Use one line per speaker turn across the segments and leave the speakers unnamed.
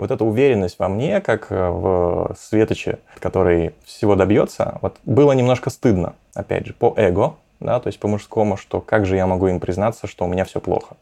вот эта уверенность во мне, как э, в Светоче, который всего добьется, вот было немножко стыдно, опять же, по эго, да, то есть по мужскому, что как же я могу им признаться, что у меня все плохо.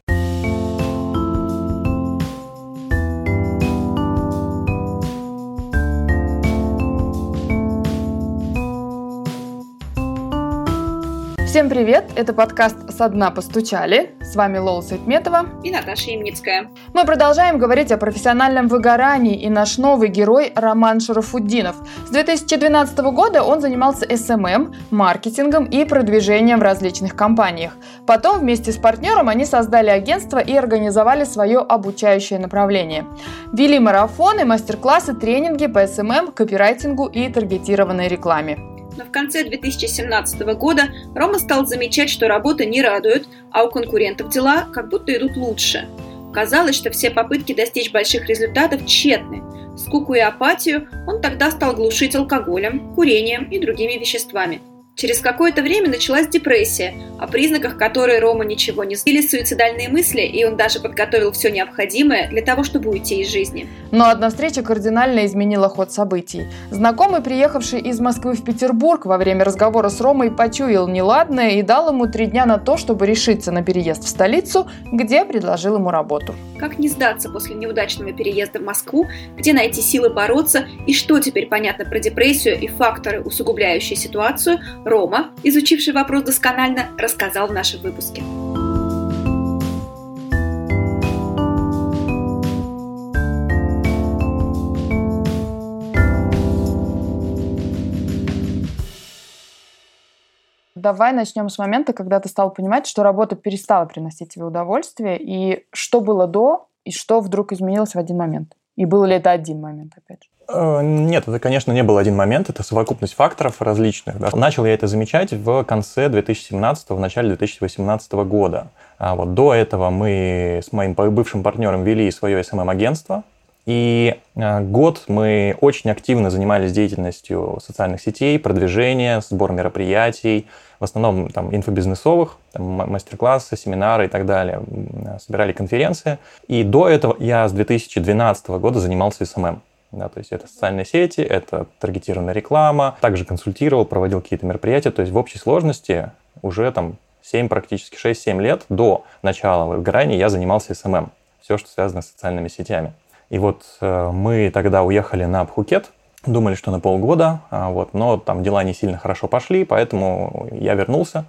Всем привет! Это подкаст «Со дна постучали». С вами Лола Светметова
и Наташа Имницкая.
Мы продолжаем говорить о профессиональном выгорании, и наш новый герой Роман Шарафуддинов. С 2012 года он занимался SMM, эм эм, маркетингом и продвижением в различных компаниях. Потом вместе с партнером они создали агентство и организовали свое обучающее направление. Вели марафоны, мастер-классы, тренинги по SMM, эм копирайтингу и таргетированной рекламе
но в конце 2017 года Рома стал замечать, что работа не радует, а у конкурентов дела как будто идут лучше. Казалось, что все попытки достичь больших результатов тщетны. Скуку и апатию он тогда стал глушить алкоголем, курением и другими веществами – Через какое-то время началась депрессия, о признаках которой Рома ничего не знали, суицидальные мысли, и он даже подготовил все необходимое для того, чтобы уйти из жизни.
Но одна встреча кардинально изменила ход событий. Знакомый, приехавший из Москвы в Петербург, во время разговора с Ромой почуял неладное и дал ему три дня на то, чтобы решиться на переезд в столицу, где предложил ему работу.
Как не сдаться после неудачного переезда в Москву, где найти силы бороться и что теперь понятно про депрессию и факторы, усугубляющие ситуацию, Рома, изучивший вопрос досконально, рассказал в нашем выпуске.
Давай начнем с момента, когда ты стал понимать, что работа перестала приносить тебе удовольствие, и что было до, и что вдруг изменилось в один момент. И был ли это один момент, опять же?
Э, нет, это, конечно, не был один момент, это совокупность факторов различных. Да. Начал я это замечать в конце 2017, в начале 2018 года. А вот до этого мы с моим бывшим партнером вели свое SMM-агентство, и э, год мы очень активно занимались деятельностью социальных сетей, продвижения, сбор мероприятий, в основном там инфобизнесовых, там, мастер-классы, семинары и так далее. Собирали конференции. И до этого я с 2012 года занимался SMM. Да, то есть это социальные сети, это таргетированная реклама, также консультировал, проводил какие-то мероприятия. То есть в общей сложности уже там 7, практически 6-7 лет до начала выгорания я занимался SMM. Все, что связано с социальными сетями. И вот э, мы тогда уехали на Пхукет, думали, что на полгода, а вот, но там дела не сильно хорошо пошли, поэтому я вернулся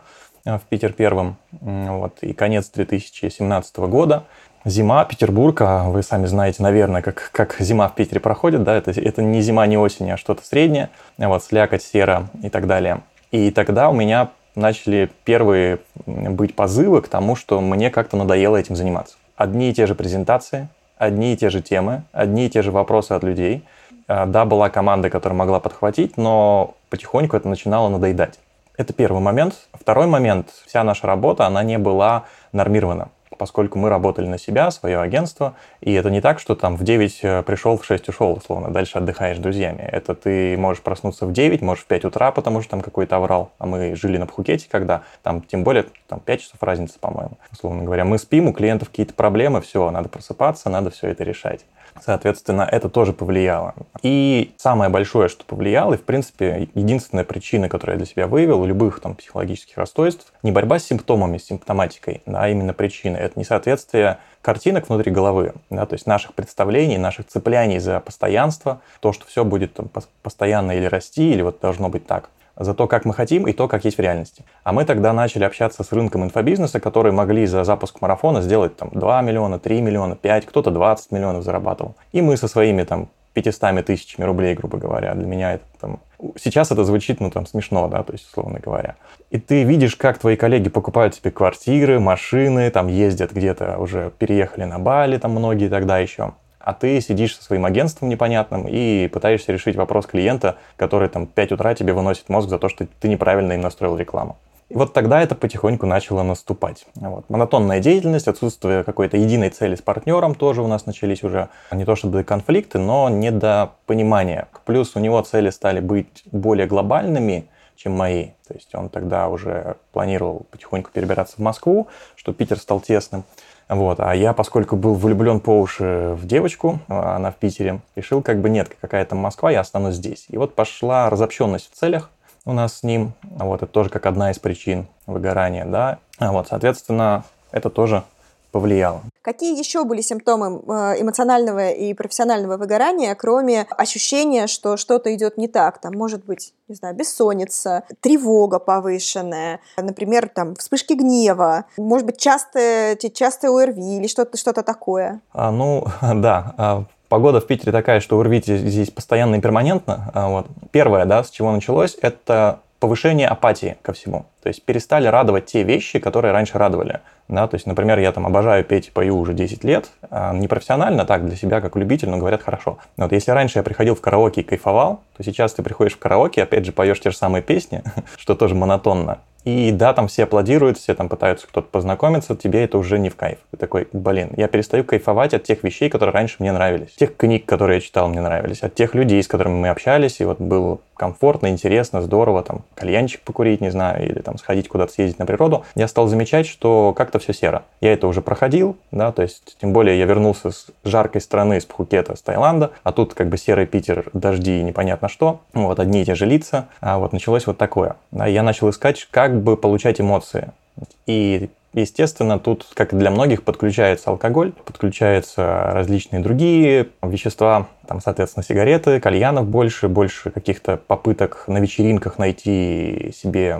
э, в Питер первым. Вот, и конец 2017 года. Зима, Петербург, а вы сами знаете, наверное, как, как зима в Питере проходит, да, это, это не зима, не осень, а что-то среднее, вот, слякоть, сера и так далее. И тогда у меня начали первые быть позывы к тому, что мне как-то надоело этим заниматься. Одни и те же презентации, одни и те же темы, одни и те же вопросы от людей. А, да, была команда, которая могла подхватить, но потихоньку это начинало надоедать. Это первый момент. Второй момент. Вся наша работа, она не была нормирована поскольку мы работали на себя, свое агентство, и это не так, что там в 9 э, пришел, в 6 ушел, условно, дальше отдыхаешь с друзьями. Это ты можешь проснуться в 9, можешь в 5 утра, потому что там какой-то аврал, а мы жили на Пхукете, когда там, тем более, там 5 часов разницы, по-моему, условно говоря. Мы спим, у клиентов какие-то проблемы, все, надо просыпаться, надо все это решать. Соответственно, это тоже повлияло. И самое большое, что повлияло, и, в принципе, единственная причина, которую я для себя выявил у любых там психологических расстройств, не борьба с симптомами, с симптоматикой, а именно причины. Это несоответствие картинок внутри головы, да, то есть наших представлений, наших цепляний за постоянство, то, что все будет там, постоянно или расти, или вот должно быть так за то, как мы хотим, и то, как есть в реальности. А мы тогда начали общаться с рынком инфобизнеса, которые могли за запуск марафона сделать там 2 миллиона, 3 миллиона, 5, кто-то 20 миллионов зарабатывал. И мы со своими там 500 тысячами рублей, грубо говоря, для меня это там... Сейчас это звучит, ну, там, смешно, да, то есть, условно говоря. И ты видишь, как твои коллеги покупают себе квартиры, машины, там, ездят где-то, уже переехали на Бали, там, многие тогда еще а ты сидишь со своим агентством непонятным и пытаешься решить вопрос клиента, который там 5 утра тебе выносит мозг за то, что ты неправильно им настроил рекламу. И вот тогда это потихоньку начало наступать. Вот. Монотонная деятельность, отсутствие какой-то единой цели с партнером тоже у нас начались уже не то чтобы конфликты, но недопонимание. Плюс у него цели стали быть более глобальными, чем мои. То есть он тогда уже планировал потихоньку перебираться в Москву, что Питер стал тесным. Вот. А я, поскольку был влюблен по уши в девочку, а она в Питере, решил как бы нет, какая то Москва, я останусь здесь. И вот пошла разобщенность в целях у нас с ним. Вот это тоже как одна из причин выгорания, да. Вот, соответственно, это тоже повлияло.
Какие еще были симптомы э, эмоционального и профессионального выгорания, кроме ощущения, что что-то идет не так? Там может быть, не знаю, бессонница, тревога повышенная, например, там вспышки гнева, может быть, частые, частые ОРВИ или что-то что такое?
А, ну, да. А, погода в Питере такая, что ОРВИ здесь постоянно и перманентно. А, вот. Первое, да, с чего началось, это повышение апатии ко всему. То есть перестали радовать те вещи, которые раньше радовали. Да, то есть, например, я там обожаю петь пою уже 10 лет, а не профессионально, так, для себя, как любитель, но говорят хорошо. Но вот если раньше я приходил в караоке и кайфовал, то сейчас ты приходишь в караоке, опять же, поешь те же самые песни, что тоже монотонно, и да, там все аплодируют, все там пытаются кто-то познакомиться, тебе это уже не в кайф. Ты такой, блин, я перестаю кайфовать от тех вещей, которые раньше мне нравились. Тех книг, которые я читал, мне нравились. От тех людей, с которыми мы общались, и вот было комфортно, интересно, здорово, там, кальянчик покурить, не знаю, или там сходить куда-то съездить на природу, я стал замечать, что как-то все серо. Я это уже проходил, да, то есть, тем более я вернулся с жаркой страны, с Пхукета, с Таиланда, а тут как бы серый Питер, дожди и непонятно что, вот одни и те же лица, а вот началось вот такое. Я начал искать, как бы получать эмоции. И Естественно, тут, как и для многих, подключается алкоголь, подключаются различные другие вещества, там, соответственно, сигареты, кальянов больше, больше каких-то попыток на вечеринках найти себе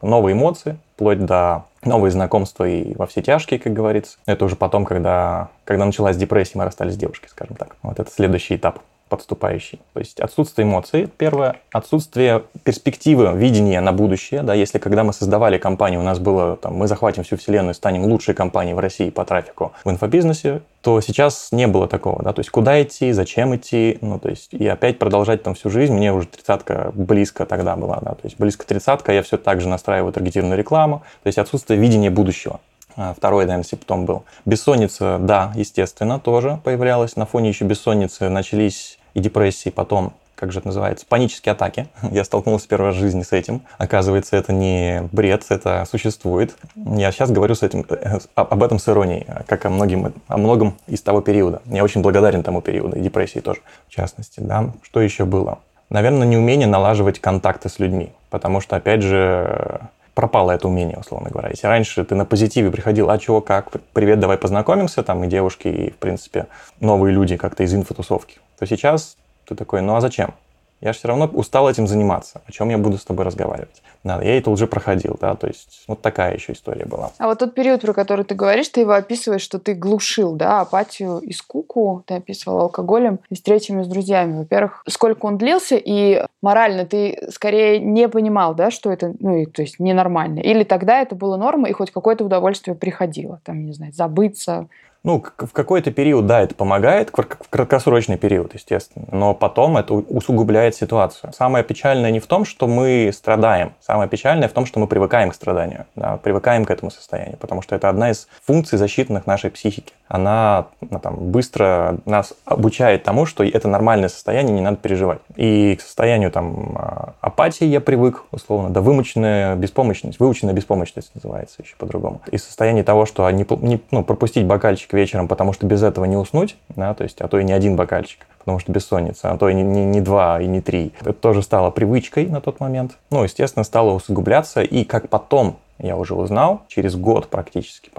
новые эмоции, вплоть до новые знакомства и во все тяжкие, как говорится. Это уже потом, когда, когда началась депрессия, мы расстались с девушкой, скажем так. Вот это следующий этап подступающий. То есть отсутствие эмоций, первое, отсутствие перспективы, видения на будущее. Да, если когда мы создавали компанию, у нас было, там, мы захватим всю вселенную, станем лучшей компанией в России по трафику в инфобизнесе, то сейчас не было такого. Да, то есть куда идти, зачем идти, ну, то есть и опять продолжать там всю жизнь. Мне уже тридцатка близко тогда была, да, то есть близко тридцатка, я все так же настраиваю таргетированную рекламу, то есть отсутствие видения будущего. А, второй, наверное, симптом был. Бессонница, да, естественно, тоже появлялась. На фоне еще бессонницы начались и депрессии, потом как же это называется, панические атаки. Я столкнулся в первый раз в жизни с этим. Оказывается, это не бред, это существует. Я сейчас говорю с этим, э, об этом с иронией, как о, многим, о многом из того периода. Я очень благодарен тому периоду, и депрессии тоже, в частности. Да. Что еще было? Наверное, неумение налаживать контакты с людьми, потому что, опять же, пропало это умение, условно говоря. Если раньше ты на позитиве приходил, а чего, как, привет, давай познакомимся, там и девушки, и, в принципе, новые люди как-то из инфотусовки, то сейчас ты такой, ну а зачем? Я же все равно устал этим заниматься. О чем я буду с тобой разговаривать? Да, я это уже проходил, да, то есть вот такая еще история была.
А вот тот период, про который ты говоришь, ты его описываешь, что ты глушил, да, апатию и скуку, ты описывал алкоголем и встречами с друзьями. Во-первых, сколько он длился, и морально ты скорее не понимал, да, что это, ну, и, то есть ненормально. Или тогда это было норма, и хоть какое-то удовольствие приходило, там, не знаю, забыться,
ну, в какой-то период, да, это помогает, в краткосрочный период, естественно, но потом это усугубляет ситуацию. Самое печальное не в том, что мы страдаем, самое печальное в том, что мы привыкаем к страданию, да, привыкаем к этому состоянию, потому что это одна из функций защитных нашей психики. Она ну, там, быстро нас обучает тому, что это нормальное состояние, не надо переживать. И к состоянию там, а, апатии я привык, условно, да, вымученная беспомощность, выученная беспомощность называется еще по-другому. И состояние того, что не, не, ну, пропустить бокальчик вечером, потому что без этого не уснуть, да, то есть, а то и не один бокальчик, потому что бессонница, а то и не, не, не два, и не три. Это тоже стало привычкой на тот момент. Ну, естественно, стало усугубляться, и как потом я уже узнал, через год практически,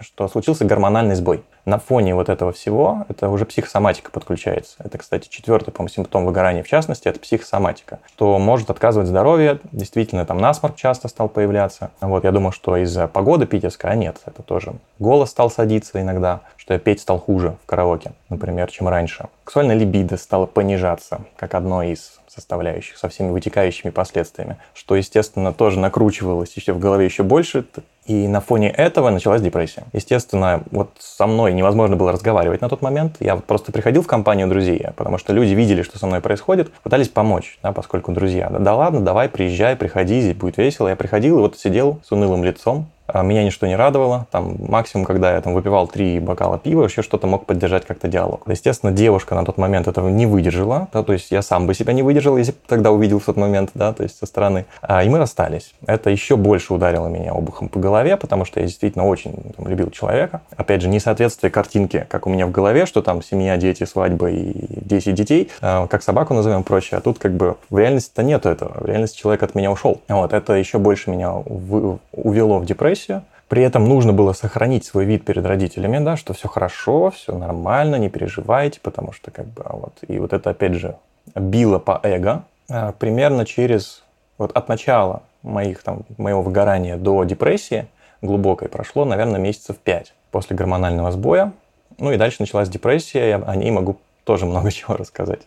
что случился гормональный сбой. На фоне вот этого всего, это уже психосоматика подключается. Это, кстати, четвертый, по-моему, симптом выгорания в частности, это психосоматика, что может отказывать здоровье, действительно, там насморк часто стал появляться. Вот, я думал, что из-за погоды питерской, а нет, это тоже. Голос стал садиться иногда, что я петь стал хуже в караоке, например, чем раньше. Сексуальная либидо стала понижаться, как одно из составляющих, со всеми вытекающими последствиями, что, естественно, тоже накручивалось еще в голове еще больше, и на фоне этого началась депрессия. Естественно, вот со мной невозможно было разговаривать на тот момент. Я вот просто приходил в компанию друзей, потому что люди видели, что со мной происходит, пытались помочь, да, поскольку друзья, да, да ладно, давай, приезжай, приходи, здесь будет весело. Я приходил и вот сидел с унылым лицом, меня ничто не радовало. Там максимум, когда я там выпивал три бокала пива, еще что-то мог поддержать как-то диалог. Естественно, девушка на тот момент этого не выдержала, да, то есть я сам бы себя не выдержал, если бы тогда увидел в тот момент, да, то есть со стороны. А, и мы расстались. Это еще больше ударило меня обухом по голове, потому что я действительно очень там, любил человека. Опять же, несоответствие картинки, как у меня в голове, что там семья, дети, свадьба и 10 детей, а, как собаку назовем, прочее. А тут как бы в реальности-то нету этого. В реальности человек от меня ушел. Вот, это еще больше меня увело в депрессию. При этом нужно было сохранить свой вид перед родителями, да, что все хорошо, все нормально, не переживайте, потому что как бы а вот и вот это опять же било по эго. А, примерно через вот от начала моих там моего выгорания до депрессии глубокой прошло, наверное, месяцев пять после гормонального сбоя. Ну и дальше началась депрессия, я о ней могу тоже много чего рассказать.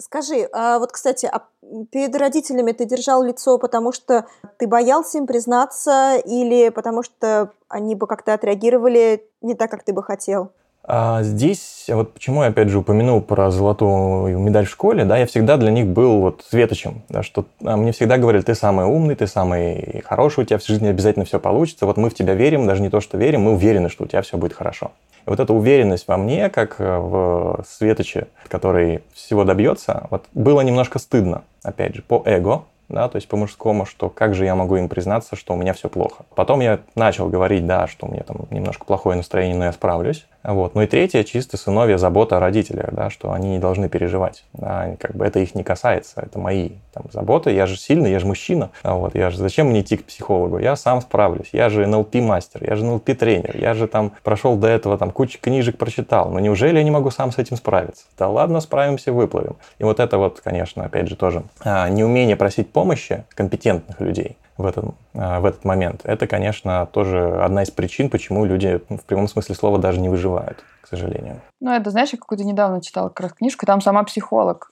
Скажи, а вот, кстати, а перед родителями ты держал лицо, потому что ты боялся им признаться или потому что они бы как-то отреагировали не так, как ты бы хотел?
А здесь, вот почему я опять же упомянул про золотую медаль в школе, да, я всегда для них был вот светочем, да, что а, мне всегда говорили, ты самый умный, ты самый хороший, у тебя в жизни обязательно все получится, вот мы в тебя верим, даже не то, что верим, мы уверены, что у тебя все будет хорошо. И вот эта уверенность во мне, как э, в светоче, который всего добьется, вот было немножко стыдно, опять же, по эго, да, то есть по-мужскому, что как же я могу им признаться, что у меня все плохо. Потом я начал говорить, да, что у меня там немножко плохое настроение, но я справлюсь. Вот. Ну и третье, чисто сыновья забота о родителях, да, что они не должны переживать. Да, как бы это их не касается, это мои там, заботы. Я же сильный, я же мужчина. А вот, я же, зачем мне идти к психологу? Я сам справлюсь. Я же НЛП-мастер, я же НЛП-тренер, я же там прошел до этого, там кучу книжек прочитал. Но неужели я не могу сам с этим справиться? Да ладно, справимся, выплывем. И вот это вот, конечно, опять же тоже а, неумение просить помощи компетентных людей в, этом, а, в этот момент. Это, конечно, тоже одна из причин, почему люди в прямом смысле слова даже не выживают, к сожалению.
Ну, это, знаешь, я какую-то недавно читала как раз книжку, там сама психолог,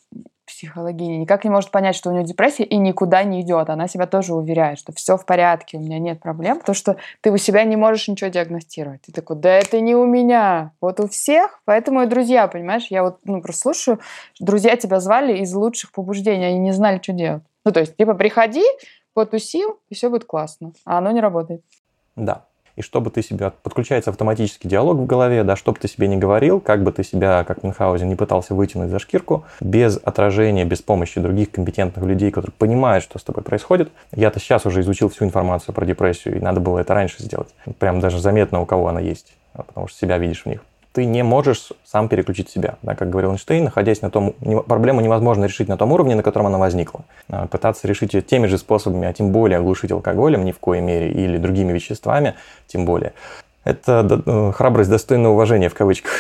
психологиня, никак не может понять, что у нее депрессия и никуда не идет. Она себя тоже уверяет, что все в порядке, у меня нет проблем, то что ты у себя не можешь ничего диагностировать. Ты такой, да это не у меня, вот у всех, поэтому и друзья, понимаешь, я вот ну, просто слушаю, друзья тебя звали из лучших побуждений, они не знали, что делать. Ну, то есть, типа, приходи, потусил, и все будет классно. А оно не работает.
Да. И чтобы ты себя... Подключается автоматический диалог в голове, да, чтобы ты себе не говорил, как бы ты себя, как Мюнхгаузен, не пытался вытянуть за шкирку, без отражения, без помощи других компетентных людей, которые понимают, что с тобой происходит. Я-то сейчас уже изучил всю информацию про депрессию, и надо было это раньше сделать. Прям даже заметно, у кого она есть, потому что себя видишь в них ты не можешь сам переключить себя. Да, как говорил Эйнштейн, находясь на том... Проблему невозможно решить на том уровне, на котором она возникла. А, пытаться решить ее теми же способами, а тем более оглушить алкоголем ни в коей мере или другими веществами, тем более. Это э, храбрость достойного уважения в кавычках.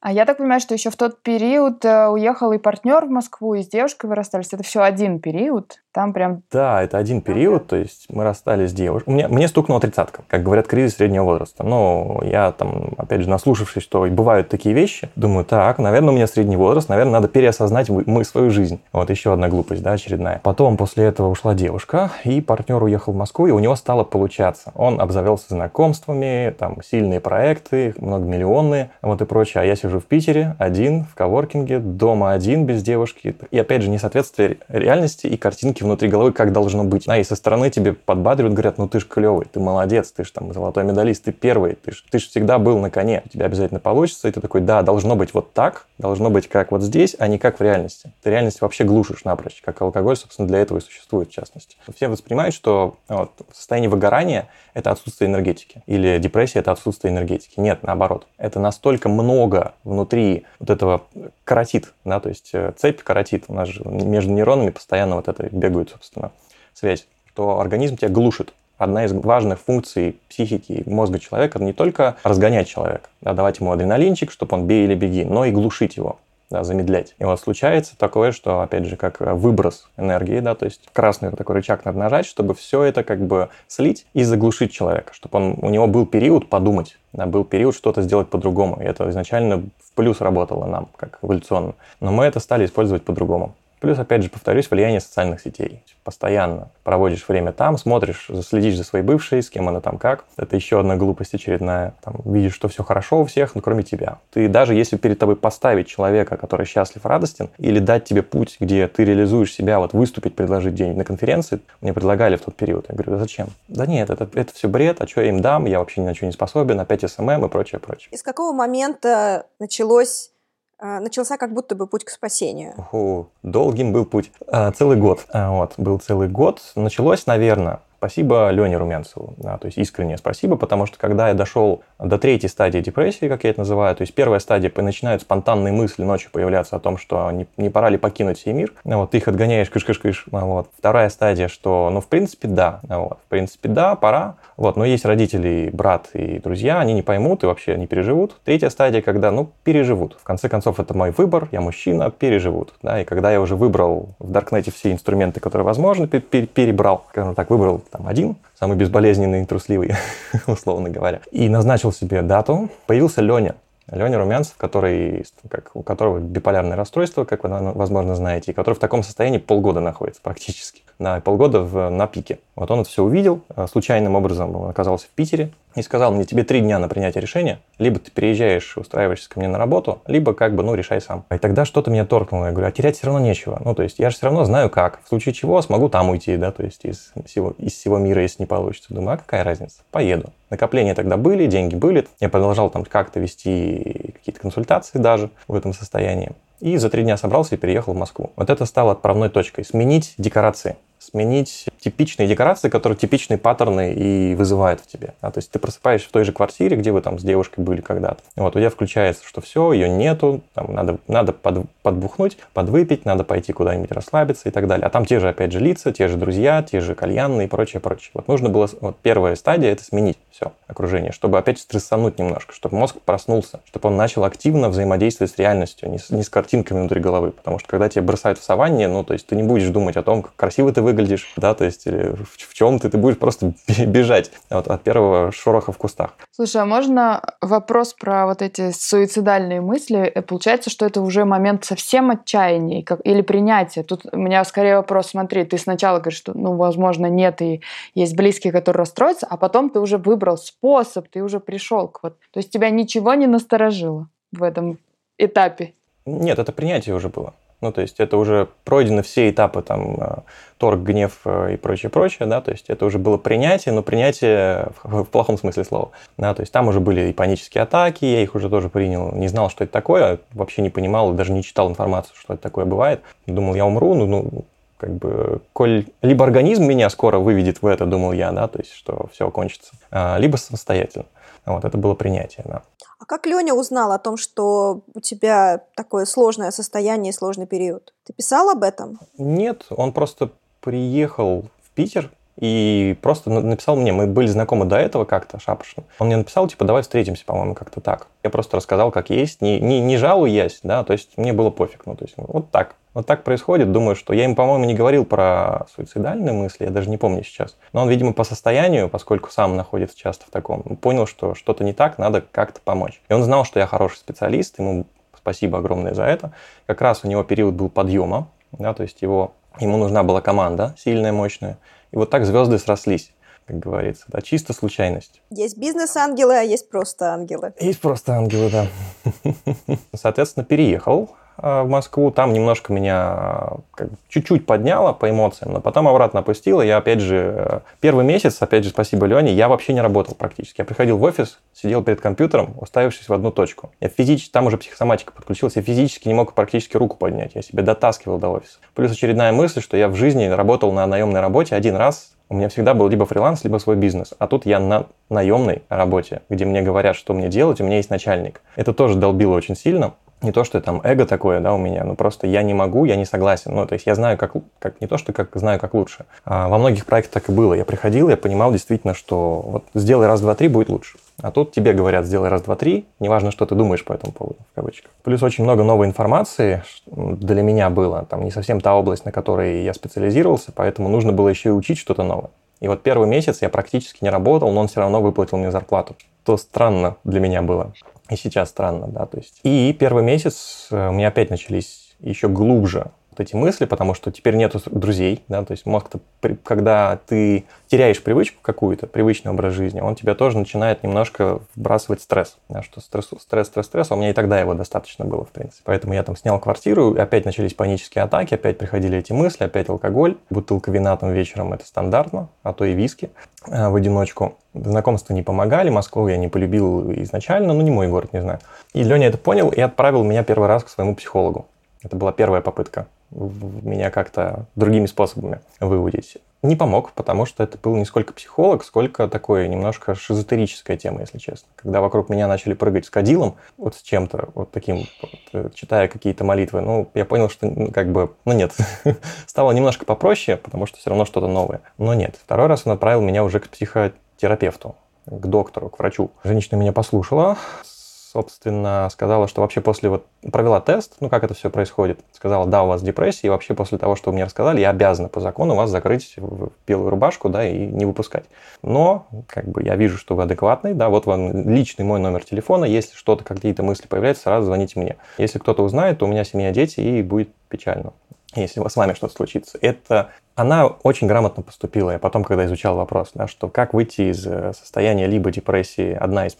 А я так понимаю, что еще в тот период э, уехал и партнер в Москву, и с девушкой вы расстались. Это все один период? Там прям...
Да, это один период, то есть мы расстались с девушкой. Мне, мне стукнула тридцатка, как говорят, кризис среднего возраста. Но я там, опять же, наслушавшись, что бывают такие вещи, думаю, так, наверное, у меня средний возраст, наверное, надо переосознать мы свою жизнь. Вот еще одна глупость, да, очередная. Потом после этого ушла девушка, и партнер уехал в Москву, и у него стало получаться. Он обзавелся знакомствами, там, сильные проекты, многомиллионные, вот и прочее. А я сижу в Питере, один, в коворкинге, дома один, без девушки. И опять же, несоответствие реальности и картинки картинки внутри головы, как должно быть. Да, и со стороны тебе подбадривают, говорят, ну ты ж клевый, ты молодец, ты ж там золотой медалист, ты первый, ты ж, ты ж всегда был на коне, у тебя обязательно получится. И ты такой, да, должно быть вот так, должно быть как вот здесь, а не как в реальности. Ты реальность вообще глушишь напрочь, как алкоголь, собственно, для этого и существует в частности. Все воспринимают, что вот, состояние выгорания – это отсутствие энергетики, или депрессия – это отсутствие энергетики. Нет, наоборот. Это настолько много внутри вот этого каротит, да, то есть э, цепь каротит, у нас же между нейронами постоянно вот это бегают, собственно, связь, то организм тебя глушит. Одна из важных функций психики мозга человека – это не только разгонять человека, да, давать ему адреналинчик, чтобы он бей или беги, но и глушить его да, замедлять. И вот случается такое, что, опять же, как выброс энергии, да, то есть красный такой рычаг надо нажать, чтобы все это как бы слить и заглушить человека, чтобы он, у него был период подумать, да, был период что-то сделать по-другому. И это изначально в плюс работало нам, как эволюционно. Но мы это стали использовать по-другому. Плюс, опять же, повторюсь, влияние социальных сетей. Постоянно проводишь время там, смотришь, следишь за своей бывшей, с кем она там как. Это еще одна глупость очередная. Там, видишь, что все хорошо у всех, но кроме тебя. Ты даже если перед тобой поставить человека, который счастлив, радостен, или дать тебе путь, где ты реализуешь себя, вот выступить, предложить мне на конференции, мне предлагали в тот период. Я говорю, да зачем? Да нет, это, это все бред, а что я им дам, я вообще ни на что не способен, опять SMM и прочее, прочее.
И с какого момента началось а, начался как будто бы путь к спасению?
О, долгим был путь. А, целый год. А, вот, был целый год. Началось, наверное, Спасибо Лене Румянцеву. Да, то есть искреннее спасибо, потому что когда я дошел до третьей стадии депрессии, как я это называю, то есть первая стадия, начинают спонтанные мысли ночью появляться о том, что не, не пора ли покинуть сей мир, вот, ты их отгоняешь, кыш-кыш-кыш. Вот. Вторая стадия, что, ну, в принципе, да, вот, в принципе, да, пора, вот, но есть родители, брат и друзья, они не поймут и вообще не переживут. Третья стадия, когда, ну, переживут. В конце концов, это мой выбор, я мужчина, переживут. Да, и когда я уже выбрал в Даркнете все инструменты, которые возможны, перебрал, скажем так, выбрал там один, самый безболезненный и трусливый, условно говоря. И назначил себе дату. Появился Леня. Леня Румянцев, который, как, у которого биполярное расстройство, как вы, возможно, знаете, и который в таком состоянии полгода находится практически, на полгода в, на пике. Вот он это все увидел, э, случайным образом он оказался в Питере и сказал мне, тебе три дня на принятие решения, либо ты переезжаешь, устраиваешься ко мне на работу, либо как бы, ну, решай сам. И тогда что-то меня торкнуло, я говорю, а терять все равно нечего. Ну, то есть я же все равно знаю как, в случае чего смогу там уйти, да, то есть из всего, из всего мира, если не получится. Думаю, а какая разница? Поеду. Накопления тогда были, деньги были, я продолжал там как-то вести какие-то консультации даже в этом состоянии. И за три дня собрался и переехал в Москву. Вот это стало отправной точкой. Сменить декорации сменить типичные декорации, которые типичные паттерны и вызывают в тебе. Да? То есть ты просыпаешься в той же квартире, где вы там с девушкой были когда-то. Вот у тебя включается, что все, ее нету, там надо, надо под, подбухнуть, подвыпить, надо пойти куда-нибудь расслабиться и так далее. А там те же, опять же, лица, те же друзья, те же кальянные и прочее, прочее. Вот нужно было, вот первая стадия это сменить все окружение, чтобы опять стрессануть немножко, чтобы мозг проснулся, чтобы он начал активно взаимодействовать с реальностью, не с, не с картинками внутри головы. Потому что когда тебя бросают в саванне, ну, то есть ты не будешь думать о том, как красиво ты выглядишь, выглядишь, да, то есть или в, в чем ты, ты будешь просто бежать от, от первого шороха в кустах.
Слушай, а можно вопрос про вот эти суицидальные мысли? Э, получается, что это уже момент совсем отчаяния как, или принятия? Тут у меня скорее вопрос, смотри, ты сначала говоришь, что, ну, возможно, нет, и есть близкие, которые расстроятся, а потом ты уже выбрал способ, ты уже пришел к вот... То есть тебя ничего не насторожило в этом этапе?
Нет, это принятие уже было. Ну, то есть это уже пройдены все этапы, там, э, торг, гнев э, и прочее, прочее, да, то есть это уже было принятие, но принятие в, плохом смысле слова, да, то есть там уже были и панические атаки, я их уже тоже принял, не знал, что это такое, вообще не понимал, даже не читал информацию, что это такое бывает, думал, я умру, ну, ну как бы, коль либо организм меня скоро выведет в это, думал я, да, то есть что все кончится, а, либо самостоятельно. Вот, это было принятие, да.
А как Леня узнал о том, что у тебя такое сложное состояние и сложный период? Ты писал об этом?
Нет, он просто приехал в Питер и просто написал мне, мы были знакомы до этого как-то шапошно. Он мне написал, типа, давай встретимся, по-моему, как-то так. Я просто рассказал, как есть, не, не, не жалуясь, да, то есть мне было пофиг, ну, то есть вот так. Вот так происходит. Думаю, что я им, по-моему, не говорил про суицидальные мысли, я даже не помню сейчас. Но он, видимо, по состоянию, поскольку сам находится часто в таком, понял, что что-то не так, надо как-то помочь. И он знал, что я хороший специалист, ему спасибо огромное за это. Как раз у него период был подъема, да, то есть его, ему нужна была команда сильная, мощная. И вот так звезды срослись как говорится, да, чисто случайность.
Есть бизнес-ангелы, а есть просто ангелы.
Есть просто ангелы, да. Соответственно, переехал в Москву, там немножко меня как, чуть-чуть подняло по эмоциям, но потом обратно опустило. Я, опять же, э, первый месяц, опять же, спасибо Лене, я вообще не работал практически. Я приходил в офис, сидел перед компьютером, уставившись в одну точку. Я физически, там уже психосоматика подключилась, я физически не мог практически руку поднять, я себя дотаскивал до офиса. Плюс очередная мысль, что я в жизни работал на наемной работе один раз, у меня всегда был либо фриланс, либо свой бизнес. А тут я на наемной работе, где мне говорят, что мне делать, у меня есть начальник. Это тоже долбило очень сильно не то, что там эго такое, да, у меня, но просто я не могу, я не согласен. Ну, то есть я знаю, как, как не то, что как знаю, как лучше. А во многих проектах так и было. Я приходил, я понимал действительно, что вот сделай раз, два, три, будет лучше. А тут тебе говорят, сделай раз, два, три, неважно, что ты думаешь по этому поводу, в кавычках. Плюс очень много новой информации для меня было. Там не совсем та область, на которой я специализировался, поэтому нужно было еще и учить что-то новое. И вот первый месяц я практически не работал, но он все равно выплатил мне зарплату. То странно для меня было. И сейчас странно, да, то есть. И первый месяц э, у меня опять начались еще глубже вот эти мысли, потому что теперь нету друзей, да, то есть мозг, когда ты теряешь привычку какую-то, привычный образ жизни, он тебя тоже начинает немножко вбрасывать стресс, да, что стресс, стресс, стресс, стресс, а у меня и тогда его достаточно было, в принципе. Поэтому я там снял квартиру, опять начались панические атаки, опять приходили эти мысли, опять алкоголь, бутылка вина там вечером, это стандартно, а то и виски э, в одиночку. Знакомства не помогали, Москву я не полюбил изначально, ну не мой город, не знаю. И Леня это понял и отправил меня первый раз к своему психологу. Это была первая попытка меня как-то другими способами выудить. Не помог, потому что это был не сколько психолог, сколько такое немножко шизотерическая тема, если честно. Когда вокруг меня начали прыгать с кадилом, вот с чем-то, вот таким, вот, э, читая какие-то молитвы, ну, я понял, что ну, как бы, ну нет, стало немножко попроще, потому что все равно что-то новое. Но нет, второй раз он отправил меня уже к психотерапевту, к доктору, к врачу. Женщина меня послушала, собственно, сказала, что вообще после вот провела тест, ну как это все происходит, сказала, да, у вас депрессия, и вообще после того, что вы мне рассказали, я обязана по закону вас закрыть в белую рубашку, да, и не выпускать. Но, как бы, я вижу, что вы адекватный, да, вот вам личный мой номер телефона, если что-то, какие-то мысли появляются, сразу звоните мне. Если кто-то узнает, то у меня семья, дети, и будет печально если с вами что-то случится. Это она очень грамотно поступила. Я потом, когда изучал вопрос, да, что как выйти из э, состояния либо депрессии, одна из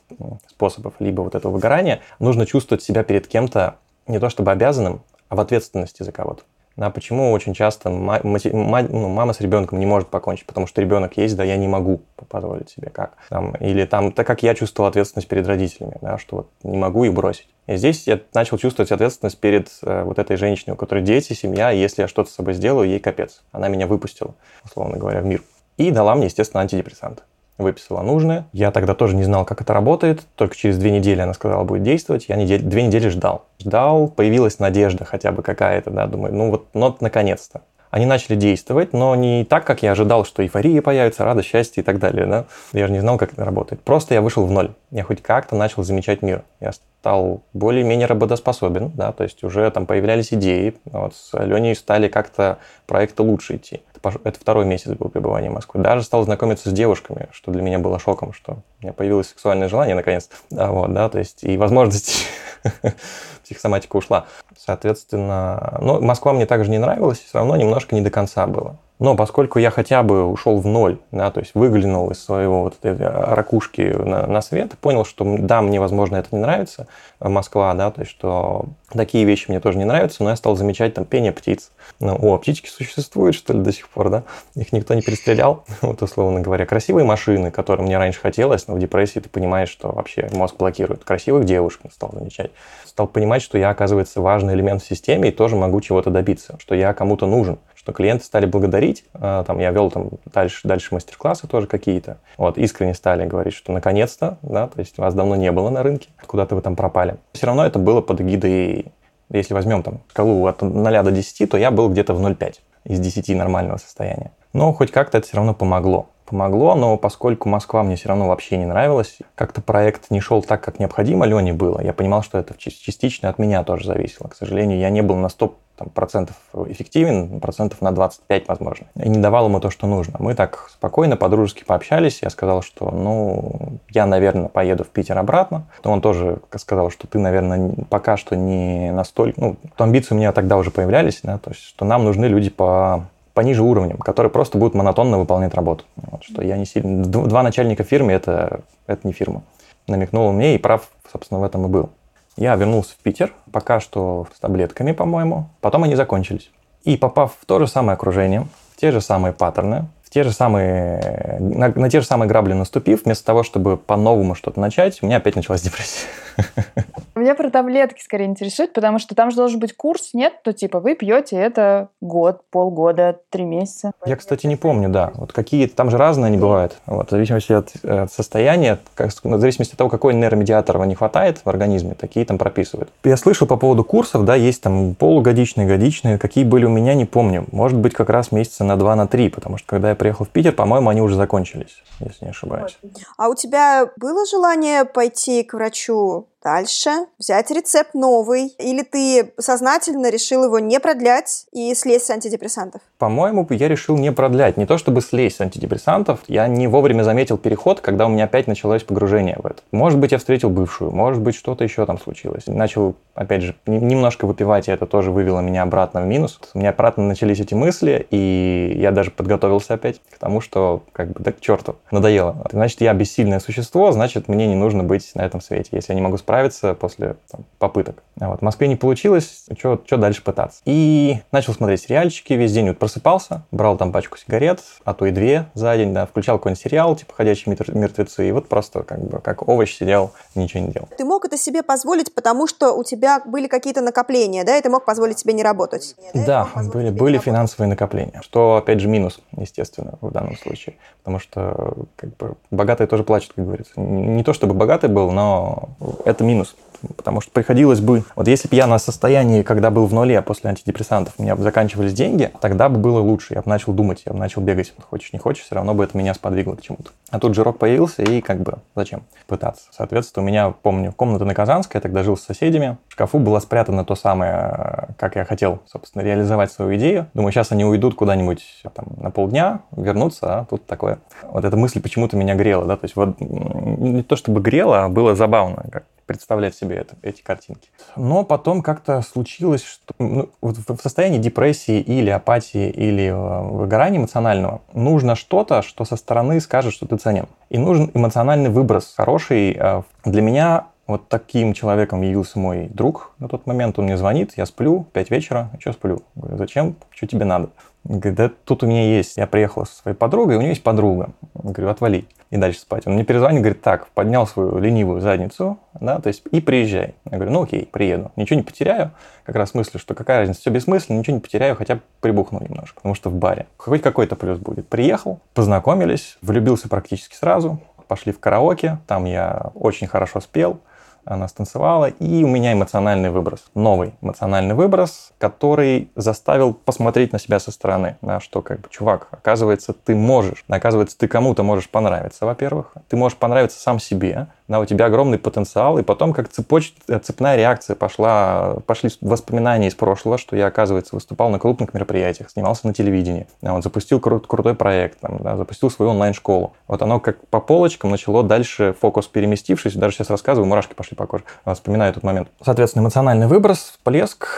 способов, либо вот этого выгорания, нужно чувствовать себя перед кем-то не то чтобы обязанным, а в ответственности за кого-то. Да, почему очень часто ну, мама с ребенком не может покончить, потому что ребенок есть, да, я не могу позволить себе как. Там, или там, так как я чувствовал ответственность перед родителями, да, что вот не могу их бросить. И здесь я начал чувствовать ответственность перед э, вот этой женщиной, у которой дети, семья, и если я что-то с собой сделаю, ей капец. Она меня выпустила, условно говоря, в мир. И дала мне, естественно, антидепрессанты выписала нужное. Я тогда тоже не знал, как это работает. Только через две недели она сказала, будет действовать. Я недель, две недели ждал. Ждал, появилась надежда хотя бы какая-то, да, думаю, ну вот, ну, наконец-то. Они начали действовать, но не так, как я ожидал, что эйфория появится, радость, счастье и так далее, да. Я же не знал, как это работает. Просто я вышел в ноль. Я хоть как-то начал замечать мир. Я стал более-менее работоспособен, да, то есть уже там появлялись идеи. Вот с Леней стали как-то проекты лучше идти это второй месяц был пребывания в Москве. Даже стал знакомиться с девушками, что для меня было шоком, что у меня появилось сексуальное желание наконец. Да, вот, да, то есть и возможность психосоматика ушла. Соответственно, но Москва мне также не нравилась, все равно немножко не до конца было. Но поскольку я хотя бы ушел в ноль, да, то есть выглянул из своего вот этой ракушки на, на свет, понял, что да, мне, возможно, это не нравится, э, Москва, да, то есть что такие вещи мне тоже не нравятся, но я стал замечать там пение птиц. Ну, о, птички существуют, что ли, до сих пор, да? Их никто не перестрелял, вот условно говоря. Красивые машины, которые мне раньше хотелось, но в депрессии ты понимаешь, что вообще мозг блокирует. Красивых девушек стал замечать. Стал понимать, что я, оказывается, важный элемент в системе и тоже могу чего-то добиться, что я кому-то нужен что клиенты стали благодарить, а, там, я вел там дальше, дальше мастер-классы тоже какие-то, вот, искренне стали говорить, что наконец-то, да, то есть вас давно не было на рынке, куда-то вы там пропали. Все равно это было под эгидой, если возьмем там скалу от 0 до 10, то я был где-то в 0,5 из 10 нормального состояния. Но хоть как-то это все равно помогло помогло, но поскольку Москва мне все равно вообще не нравилась, как-то проект не шел так, как необходимо Лене было, я понимал, что это частично от меня тоже зависело. К сожалению, я не был на 100 там, процентов эффективен, процентов на 25, возможно. И не давал ему то, что нужно. Мы так спокойно, по-дружески пообщались. Я сказал, что, ну, я, наверное, поеду в Питер обратно. Но он тоже сказал, что ты, наверное, пока что не настолько... Ну, то амбиции у меня тогда уже появлялись, да, то есть, что нам нужны люди по пониже уровнем, которые просто будут монотонно выполнять работу. Вот, что я не сильно... Два начальника фирмы это, это не фирма. Намекнул мне и прав, собственно, в этом и был. Я вернулся в Питер, пока что с таблетками, по-моему. Потом они закончились. И попав в то же самое окружение, в те же самые паттерны, в те же самые, на, на те же самые грабли наступив, вместо того, чтобы по-новому что-то начать, у меня опять началась депрессия.
Меня про таблетки скорее интересует, потому что там же должен быть курс, нет? То типа вы пьете это год, полгода, три месяца.
Я, кстати, не помню, да. Вот какие там же разные они бывают. Вот, в зависимости от, от состояния, как, в зависимости от того, какой нейромедиатора не хватает в организме, такие там прописывают. Я слышал по поводу курсов, да, есть там полугодичные, годичные. Какие были у меня, не помню. Может быть, как раз месяца на два, на три, потому что когда я приехал в Питер, по-моему, они уже закончились, если не ошибаюсь.
А у тебя было желание пойти к врачу Дальше взять рецепт новый. Или ты сознательно решил его не продлять и слезть с антидепрессантов?
По-моему, я решил не продлять. Не то чтобы слезть с антидепрессантов, я не вовремя заметил переход, когда у меня опять началось погружение в это. Может быть, я встретил бывшую, может быть, что-то еще там случилось. Начал, опять же, немножко выпивать, и это тоже вывело меня обратно в минус. У меня обратно начались эти мысли, и я даже подготовился опять к тому, что как бы, да к черту, надоело. Значит, я бессильное существо, значит, мне не нужно быть на этом свете, если я не могу справиться после там, попыток. Вот в Москве не получилось, что дальше пытаться? И начал смотреть сериальчики, весь день вот просыпался, брал там пачку сигарет, а то и две за день, да, включал какой-нибудь сериал, типа «Ходячие мертвецы», и вот просто как бы как овощ сидел, ничего не делал.
Ты мог это себе позволить, потому что у тебя были какие-то накопления, да, и ты мог позволить себе не работать?
Да, были, были финансовые накопления, что, опять же, минус, естественно, в данном случае, потому что как бы, богатые тоже плачут, как говорится. Не то чтобы богатый был, но это минус потому что приходилось бы... Вот если бы я на состоянии, когда был в нуле после антидепрессантов, у меня бы заканчивались деньги, тогда бы было лучше. Я бы начал думать, я бы начал бегать. Хочешь, не хочешь, все равно бы это меня сподвигло к чему-то. А тут жирок появился, и как бы зачем пытаться? Соответственно, у меня, помню, комната на Казанской, я тогда жил с соседями. В шкафу было спрятано то самое, как я хотел, собственно, реализовать свою идею. Думаю, сейчас они уйдут куда-нибудь там на полдня, вернутся, а тут такое. Вот эта мысль почему-то меня грела, да, то есть вот не то чтобы грела, а было забавно, как представлять себе это, эти картинки. Но потом как-то случилось, что ну, в состоянии депрессии или апатии или э, выгорания эмоционального нужно что-то, что со стороны скажет, что ты ценен. И нужен эмоциональный выброс хороший. Э, для меня вот таким человеком явился мой друг на тот момент. Он мне звонит, я сплю, 5 вечера, что сплю? Говорю, зачем? Что тебе надо? Говорит, да тут у меня есть, я приехал со своей подругой, у нее есть подруга. Говорю, отвали и дальше спать. Он мне перезвонит, говорит, так, поднял свою ленивую задницу, да, то есть и приезжай. Я говорю, ну окей, приеду. Ничего не потеряю, как раз мыслю, что какая разница, все бессмысленно, ничего не потеряю, хотя бы прибухну немножко, потому что в баре. Хоть какой-то плюс будет. Приехал, познакомились, влюбился практически сразу, пошли в караоке, там я очень хорошо спел, она станцевала, и у меня эмоциональный выброс, новый эмоциональный выброс, который заставил посмотреть на себя со стороны, да, что как бы, чувак, оказывается, ты можешь, оказывается, ты кому-то можешь понравиться, во-первых, ты можешь понравиться сам себе, да, у тебя огромный потенциал, и потом как цепоч... цепная реакция пошла, пошли воспоминания из прошлого, что я, оказывается, выступал на крупных мероприятиях, снимался на телевидении, да, вот, запустил кру- крутой проект, там, да, запустил свою онлайн-школу. Вот оно как по полочкам начало дальше фокус переместившись, даже сейчас рассказываю, мурашки пошли по коже, вспоминаю этот момент. Соответственно, эмоциональный выброс, всплеск,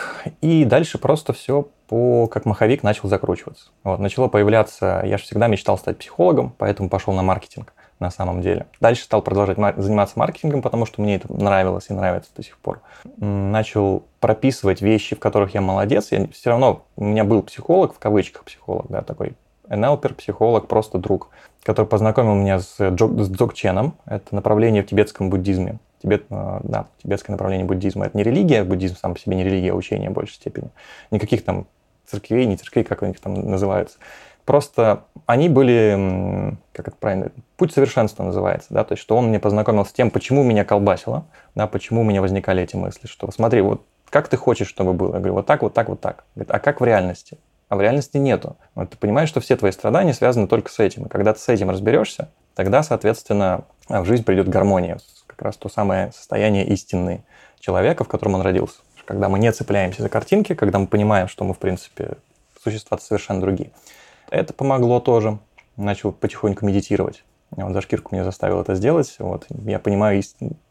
и дальше просто все по, как маховик начал закручиваться. Вот, начало появляться, я же всегда мечтал стать психологом, поэтому пошел на маркетинг на самом деле. Дальше стал продолжать заниматься маркетингом, потому что мне это нравилось и нравится до сих пор. Начал прописывать вещи, в которых я молодец. Я все равно, у меня был психолог, в кавычках психолог, да, такой НЛПер, психолог, просто друг, который познакомил меня с, Джок, с Дзогченом. Это направление в тибетском буддизме. Тибет, э, да, тибетское направление буддизма. Это не религия, буддизм сам по себе не религия, а учение в большей степени. Никаких там церквей, не церквей, как они там называются. Просто они были, как это правильно, путь совершенства называется, да, то есть что он мне познакомил с тем, почему меня колбасило, да, почему у меня возникали эти мысли, что смотри, вот как ты хочешь, чтобы было? Я говорю, вот так, вот так, вот так. Говорит, а как в реальности? А в реальности нету. Вот ты понимаешь, что все твои страдания связаны только с этим. И когда ты с этим разберешься, тогда, соответственно, в жизнь придет гармония. Как раз то самое состояние истины человека, в котором он родился. Когда мы не цепляемся за картинки, когда мы понимаем, что мы, в принципе, существа совершенно другие. Это помогло тоже. Начал потихоньку медитировать. Вот за шкирку меня заставил это сделать. Вот. Я понимаю,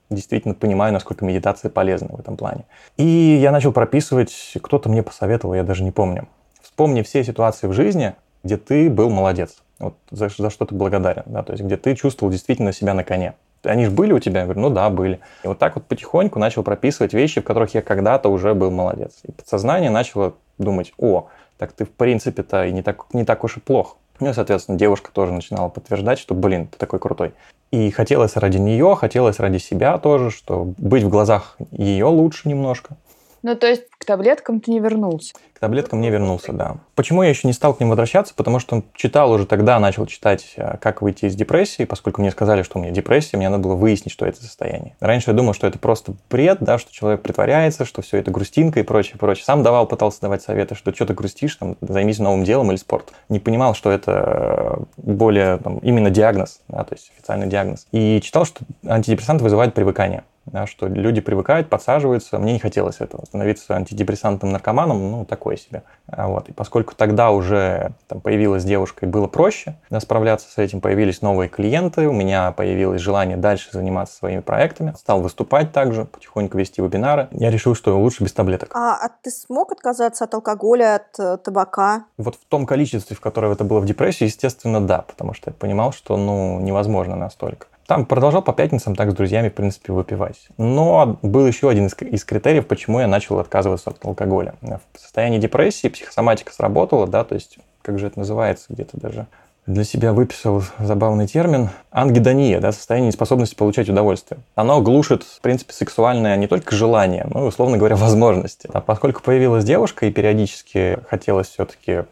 действительно понимаю, насколько медитация полезна в этом плане. И я начал прописывать, кто-то мне посоветовал, я даже не помню. Вспомни все ситуации в жизни, где ты был молодец, вот за, за что ты благодарен, да, то есть где ты чувствовал действительно себя на коне. Они же были у тебя? Я говорю, ну да, были. И вот так вот потихоньку начал прописывать вещи, в которых я когда-то уже был молодец. И подсознание начало думать, о, так ты в принципе-то и не так, не так уж и плох. Ну и, соответственно, девушка тоже начинала подтверждать, что, блин, ты такой крутой. И хотелось ради нее, хотелось ради себя тоже, что быть в глазах ее лучше немножко.
Ну, то есть к таблеткам ты не вернулся?
К таблеткам не вернулся, да. Почему я еще не стал к ним возвращаться? Потому что читал уже тогда, начал читать, э, как выйти из депрессии, поскольку мне сказали, что у меня депрессия, мне надо было выяснить, что это состояние. Раньше я думал, что это просто бред, да, что человек притворяется, что все это грустинка и прочее, прочее. Сам давал, пытался давать советы, что что ты грустишь, там, займись новым делом или спортом. Не понимал, что это э, более там, именно диагноз, да, то есть официальный диагноз. И читал, что антидепрессанты вызывают привыкание. Да, что люди привыкают, подсаживаются. Мне не хотелось этого. Становиться антидепрессантным наркоманом, ну, такое себе. А вот. И поскольку тогда уже там, появилась девушка и было проще да, справляться с этим, появились новые клиенты, у меня появилось желание дальше заниматься своими проектами, стал выступать также, потихоньку вести вебинары. Я решил, что лучше без таблеток.
А, а ты смог отказаться от алкоголя, от э, табака?
Вот в том количестве, в котором это было в депрессии, естественно, да, потому что я понимал, что ну, невозможно настолько. Там продолжал по пятницам так с друзьями, в принципе, выпивать. Но был еще один из, из критериев, почему я начал отказываться от алкоголя. В состоянии депрессии психосоматика сработала, да, то есть, как же это называется где-то даже, для себя выписал забавный термин ангидония, да, состояние неспособности получать удовольствие. Оно глушит, в принципе, сексуальное не только желание, но и, условно говоря, возможности. А поскольку появилась девушка и периодически хотелось все-таки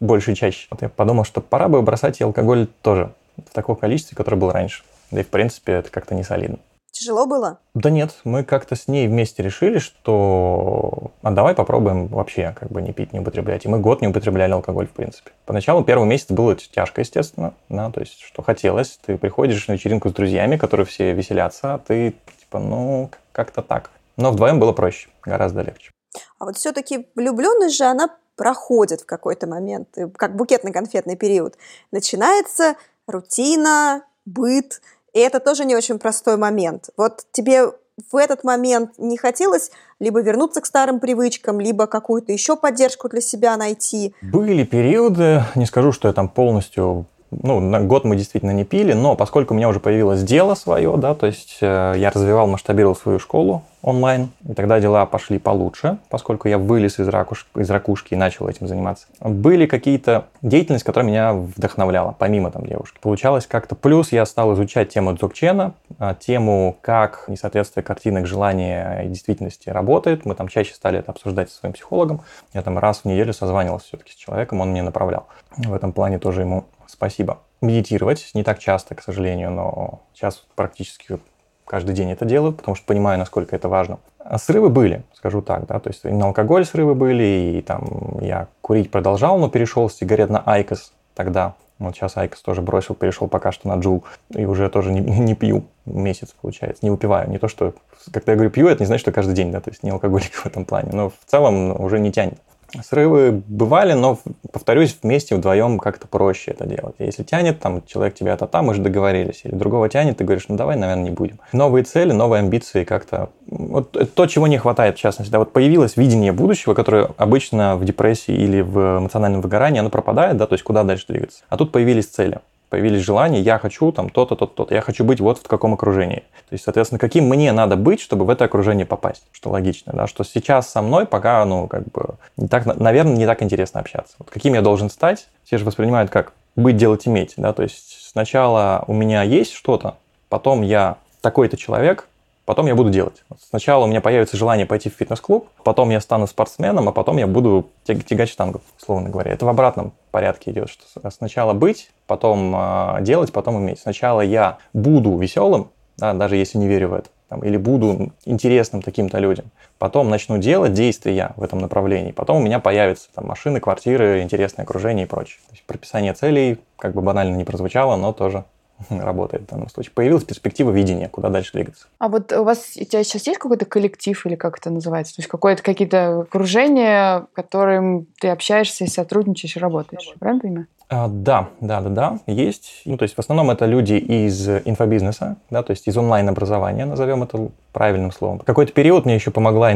больше и чаще, вот я подумал, что пора бы бросать и алкоголь тоже в таком количестве, которое было раньше. Да и, в принципе, это как-то не солидно.
Тяжело было?
Да нет, мы как-то с ней вместе решили, что а давай попробуем вообще как бы не пить, не употреблять. И мы год не употребляли алкоголь, в принципе. Поначалу первый месяц было тяжко, естественно, да, то есть что хотелось. Ты приходишь на вечеринку с друзьями, которые все веселятся, а ты типа, ну, как-то так. Но вдвоем было проще, гораздо легче.
А вот все-таки влюбленность же, она проходит в какой-то момент, как букетно-конфетный период. Начинается рутина, быт – и это тоже не очень простой момент. Вот тебе в этот момент не хотелось либо вернуться к старым привычкам, либо какую-то еще поддержку для себя найти?
Были периоды, не скажу, что я там полностью ну, год мы действительно не пили, но поскольку у меня уже появилось дело свое, да, то есть э, я развивал, масштабировал свою школу онлайн, и тогда дела пошли получше, поскольку я вылез из, ракуш, из ракушки и начал этим заниматься. Были какие-то деятельности, которая меня вдохновляла, помимо там девушки. Получалось как-то. Плюс я стал изучать тему дзокчена, а, тему, как несоответствие картинок желания и действительности работает. Мы там чаще стали это обсуждать со своим психологом. Я там раз в неделю созванивался все-таки с человеком, он мне направлял. В этом плане тоже ему спасибо. Медитировать не так часто, к сожалению, но сейчас практически каждый день это делаю, потому что понимаю, насколько это важно. А срывы были, скажу так, да, то есть и на алкоголь срывы были, и там я курить продолжал, но перешел с сигарет на IQOS тогда. Вот сейчас IQOS тоже бросил, перешел пока что на JUUL, и уже тоже не, не пью месяц, получается, не выпиваю. Не то, что, когда я говорю пью, это не значит, что каждый день, да, то есть не алкоголик в этом плане, но в целом уже не тянет. Срывы бывали, но, повторюсь, вместе вдвоем как-то проще это делать. Если тянет, там, человек тебя то там, мы же договорились. Или другого тянет, ты говоришь, ну давай, наверное, не будем. Новые цели, новые амбиции как-то... Вот то, чего не хватает, в частности. Да, вот появилось видение будущего, которое обычно в депрессии или в эмоциональном выгорании, оно пропадает, да, то есть куда дальше двигаться. А тут появились цели появились желания, я хочу там то-то, то-то, то-то, я хочу быть вот в каком окружении. То есть, соответственно, каким мне надо быть, чтобы в это окружение попасть, что логично, да, что сейчас со мной пока, ну, как бы, не так, наверное, не так интересно общаться. Вот каким я должен стать, все же воспринимают как быть, делать, иметь, да, то есть сначала у меня есть что-то, потом я такой-то человек, потом я буду делать. Сначала у меня появится желание пойти в фитнес-клуб, потом я стану спортсменом, а потом я буду тягать штангу, условно говоря. Это в обратном порядке идет, что сначала быть, потом э, делать, потом иметь. Сначала я буду веселым, да, даже если не верю в это, там, или буду интересным таким-то людям. Потом начну делать действия в этом направлении. Потом у меня появятся там, машины, квартиры, интересное окружение и прочее. То есть прописание целей, как бы банально не прозвучало, но тоже работает в данном случае. Появилась перспектива видения, куда дальше двигаться.
А вот у вас у тебя сейчас есть какой-то коллектив или как это называется? То есть какое-то какие-то окружения, которым ты общаешься, сотрудничаешь и работаешь. Правильно понимаю?
А, да, да, да, да, есть. Ну, то есть в основном это люди из инфобизнеса, да, то есть из онлайн-образования, назовем это правильным словом. Какой-то период мне еще помогла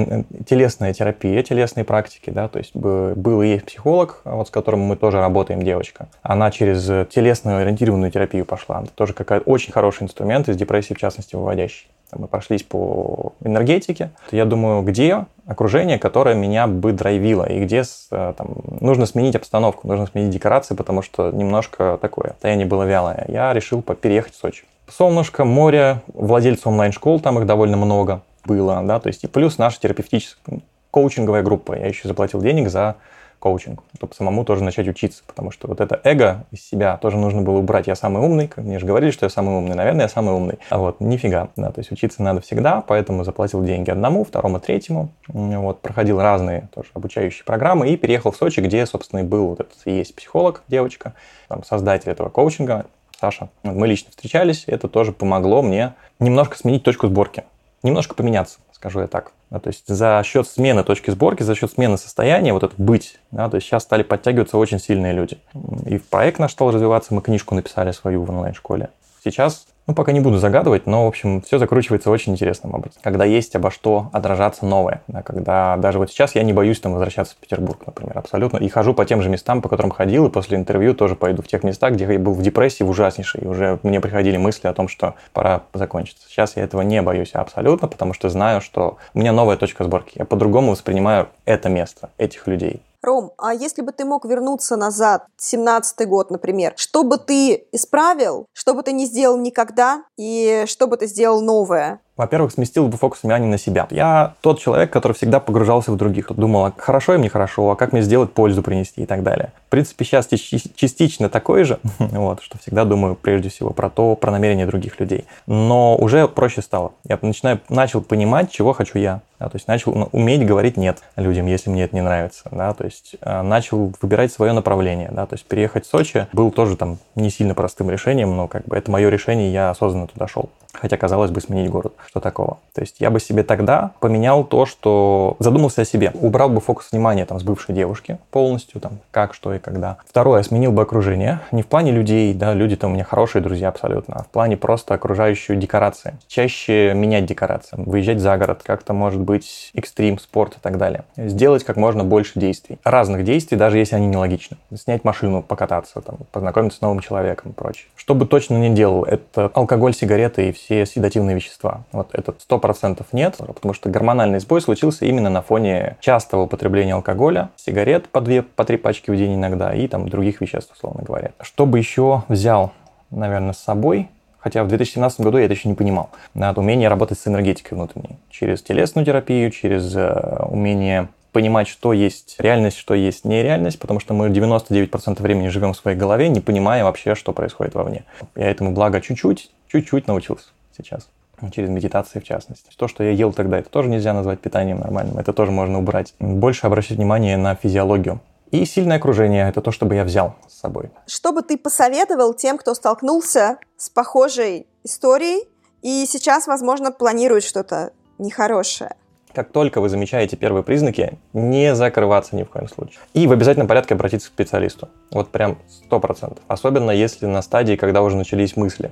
телесная терапия, телесные практики, да, то есть был и есть психолог, вот с которым мы тоже работаем, девочка. Она через телесную ориентированную терапию пошла. Это тоже какая-то очень хороший инструмент из депрессии, в частности, выводящий мы прошлись по энергетике. Я думаю, где окружение, которое меня бы драйвило, и где э, там, нужно сменить обстановку, нужно сменить декорации, потому что немножко такое состояние было вялое. Я решил переехать в Сочи. Солнышко, море, владельцы онлайн-школ, там их довольно много было, да, то есть и плюс наша терапевтическая коучинговая группа. Я еще заплатил денег за коучинг, чтобы самому тоже начать учиться, потому что вот это эго из себя тоже нужно было убрать. Я самый умный, мне же говорили, что я самый умный, наверное, я самый умный. А вот нифига, да, то есть учиться надо всегда, поэтому заплатил деньги одному, второму, третьему, вот, проходил разные тоже обучающие программы и переехал в Сочи, где, собственно, и был вот этот и есть психолог, девочка, там, создатель этого коучинга, Саша. Мы лично встречались, это тоже помогло мне немножко сменить точку сборки немножко поменяться, скажу я так. То есть за счет смены точки сборки, за счет смены состояния, вот это быть, да, то есть сейчас стали подтягиваться очень сильные люди. И в проект наш стал развиваться, мы книжку написали свою в онлайн-школе. Сейчас ну, пока не буду загадывать, но, в общем, все закручивается очень интересным образом. Когда есть обо что отражаться новое. Да, когда даже вот сейчас я не боюсь там возвращаться в Петербург, например, абсолютно. И хожу по тем же местам, по которым ходил, и после интервью тоже пойду в тех местах, где я был в депрессии, в ужаснейшей. И уже мне приходили мысли о том, что пора закончиться. Сейчас я этого не боюсь абсолютно, потому что знаю, что у меня новая точка сборки. Я по-другому воспринимаю это место, этих людей.
Ром, а если бы ты мог вернуться назад, 17-й год, например, что бы ты исправил, что бы ты не сделал никогда, и что бы ты сделал новое?
во-первых, сместил бы фокус внимания на себя. Я тот человек, который всегда погружался в других. Думал, а хорошо им нехорошо, а как мне сделать пользу принести и так далее. В принципе, сейчас частично такой же, вот, что всегда думаю прежде всего про то, про намерения других людей. Но уже проще стало. Я начинаю, начал понимать, чего хочу я. Да, то есть начал ну, уметь говорить нет людям, если мне это не нравится. Да, то есть э, начал выбирать свое направление. Да, то есть переехать в Сочи был тоже там не сильно простым решением, но как бы это мое решение, я осознанно туда шел. Хотя, казалось бы, сменить город. Что такого? То есть я бы себе тогда поменял то, что задумался о себе. Убрал бы фокус внимания там с бывшей девушки полностью, там, как, что и когда. Второе, сменил бы окружение. Не в плане людей, да, люди-то у меня хорошие друзья абсолютно, а в плане просто окружающую декорации. Чаще менять декорации. Выезжать за город, как-то, может быть, экстрим, спорт и так далее. Сделать как можно больше действий. Разных действий, даже если они нелогичны. Снять машину, покататься, там, познакомиться с новым человеком и прочее. Что бы точно не делал, это алкоголь, сигареты и все седативные вещества. Вот сто процентов нет, потому что гормональный сбой случился именно на фоне частого употребления алкоголя, сигарет по две, по три пачки в день иногда и там других веществ, условно говоря. Что бы еще взял, наверное, с собой, хотя в 2017 году я это еще не понимал. Надо умение работать с энергетикой внутренней. Через телесную терапию, через э, умение понимать, что есть реальность, что есть нереальность, потому что мы 99% времени живем в своей голове, не понимая вообще, что происходит вовне. Я этому благо чуть-чуть, чуть-чуть научился сейчас через медитации в частности. То, что я ел тогда, это тоже нельзя назвать питанием нормальным, это тоже можно убрать. Больше обращать внимание на физиологию. И сильное окружение – это то, что бы я взял с собой.
Что бы ты посоветовал тем, кто столкнулся с похожей историей и сейчас, возможно, планирует что-то нехорошее?
Как только вы замечаете первые признаки, не закрываться ни в коем случае. И в обязательном порядке обратиться к специалисту. Вот прям сто процентов. Особенно если на стадии, когда уже начались мысли.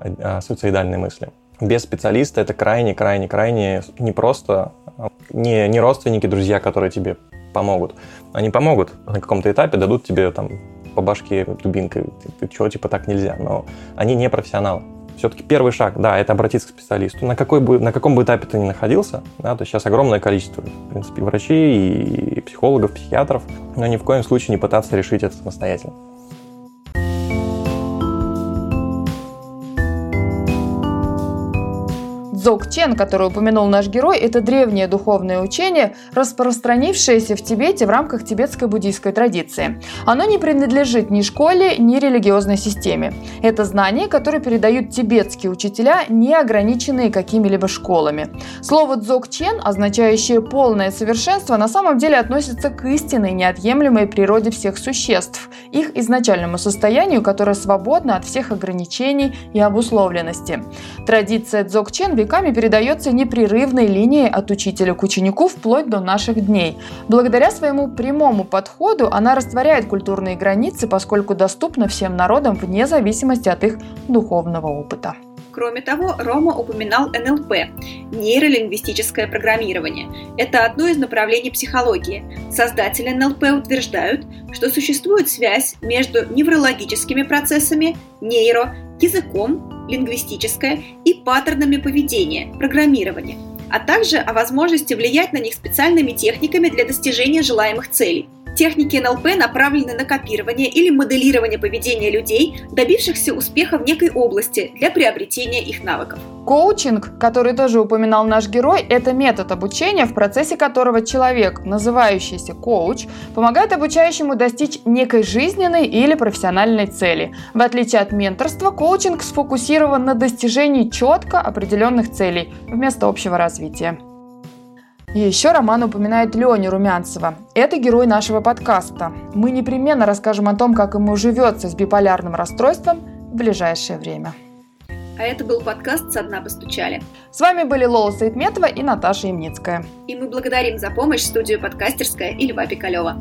А, суицидальные мысли. Без специалиста это крайне-крайне-крайне не просто не, не родственники, друзья, которые тебе помогут. Они помогут на каком-то этапе, дадут тебе там по башке дубинкой, ты чего, типа так нельзя, но они не профессионалы. Все-таки первый шаг, да, это обратиться к специалисту. На, какой бы, на каком бы этапе ты ни находился, да, то сейчас огромное количество, в принципе, врачей и психологов, психиатров, но ни в коем случае не пытаться решить это самостоятельно.
Дзогчен, который упомянул наш герой, это древнее духовное учение, распространившееся в Тибете в рамках тибетской буддийской традиции. Оно не принадлежит ни школе, ни религиозной системе. Это знания, которые передают тибетские учителя, не ограниченные какими-либо школами. Слово дзогчен, означающее полное совершенство, на самом деле относится к истинной, неотъемлемой природе всех существ, их изначальному состоянию, которое свободно от всех ограничений и обусловленности. Традиция дзогчен века веками передается непрерывной линией от учителя к ученику вплоть до наших дней. Благодаря своему прямому подходу она растворяет культурные границы, поскольку доступна всем народам вне зависимости от их духовного опыта.
Кроме того, Рома упоминал НЛП – нейролингвистическое программирование. Это одно из направлений психологии. Создатели НЛП утверждают, что существует связь между неврологическими процессами, нейро, языком, лингвистическое и паттернами поведения, программирования, а также о возможности влиять на них специальными техниками для достижения желаемых целей. Техники НЛП направлены на копирование или моделирование поведения людей, добившихся успеха в некой области для приобретения их навыков.
Коучинг, который тоже упоминал наш герой, это метод обучения, в процессе которого человек, называющийся коуч, помогает обучающему достичь некой жизненной или профессиональной цели. В отличие от менторства, коучинг сфокусирован на достижении четко определенных целей вместо общего развития. И еще Роман упоминает Леню Румянцева. Это герой нашего подкаста. Мы непременно расскажем о том, как ему живется с биполярным расстройством в ближайшее время.
А это был подкаст «Со дна постучали».
С вами были Лола Саидметова и Наташа Ямницкая.
И мы благодарим за помощь студию «Подкастерская» и Льва Пикалева.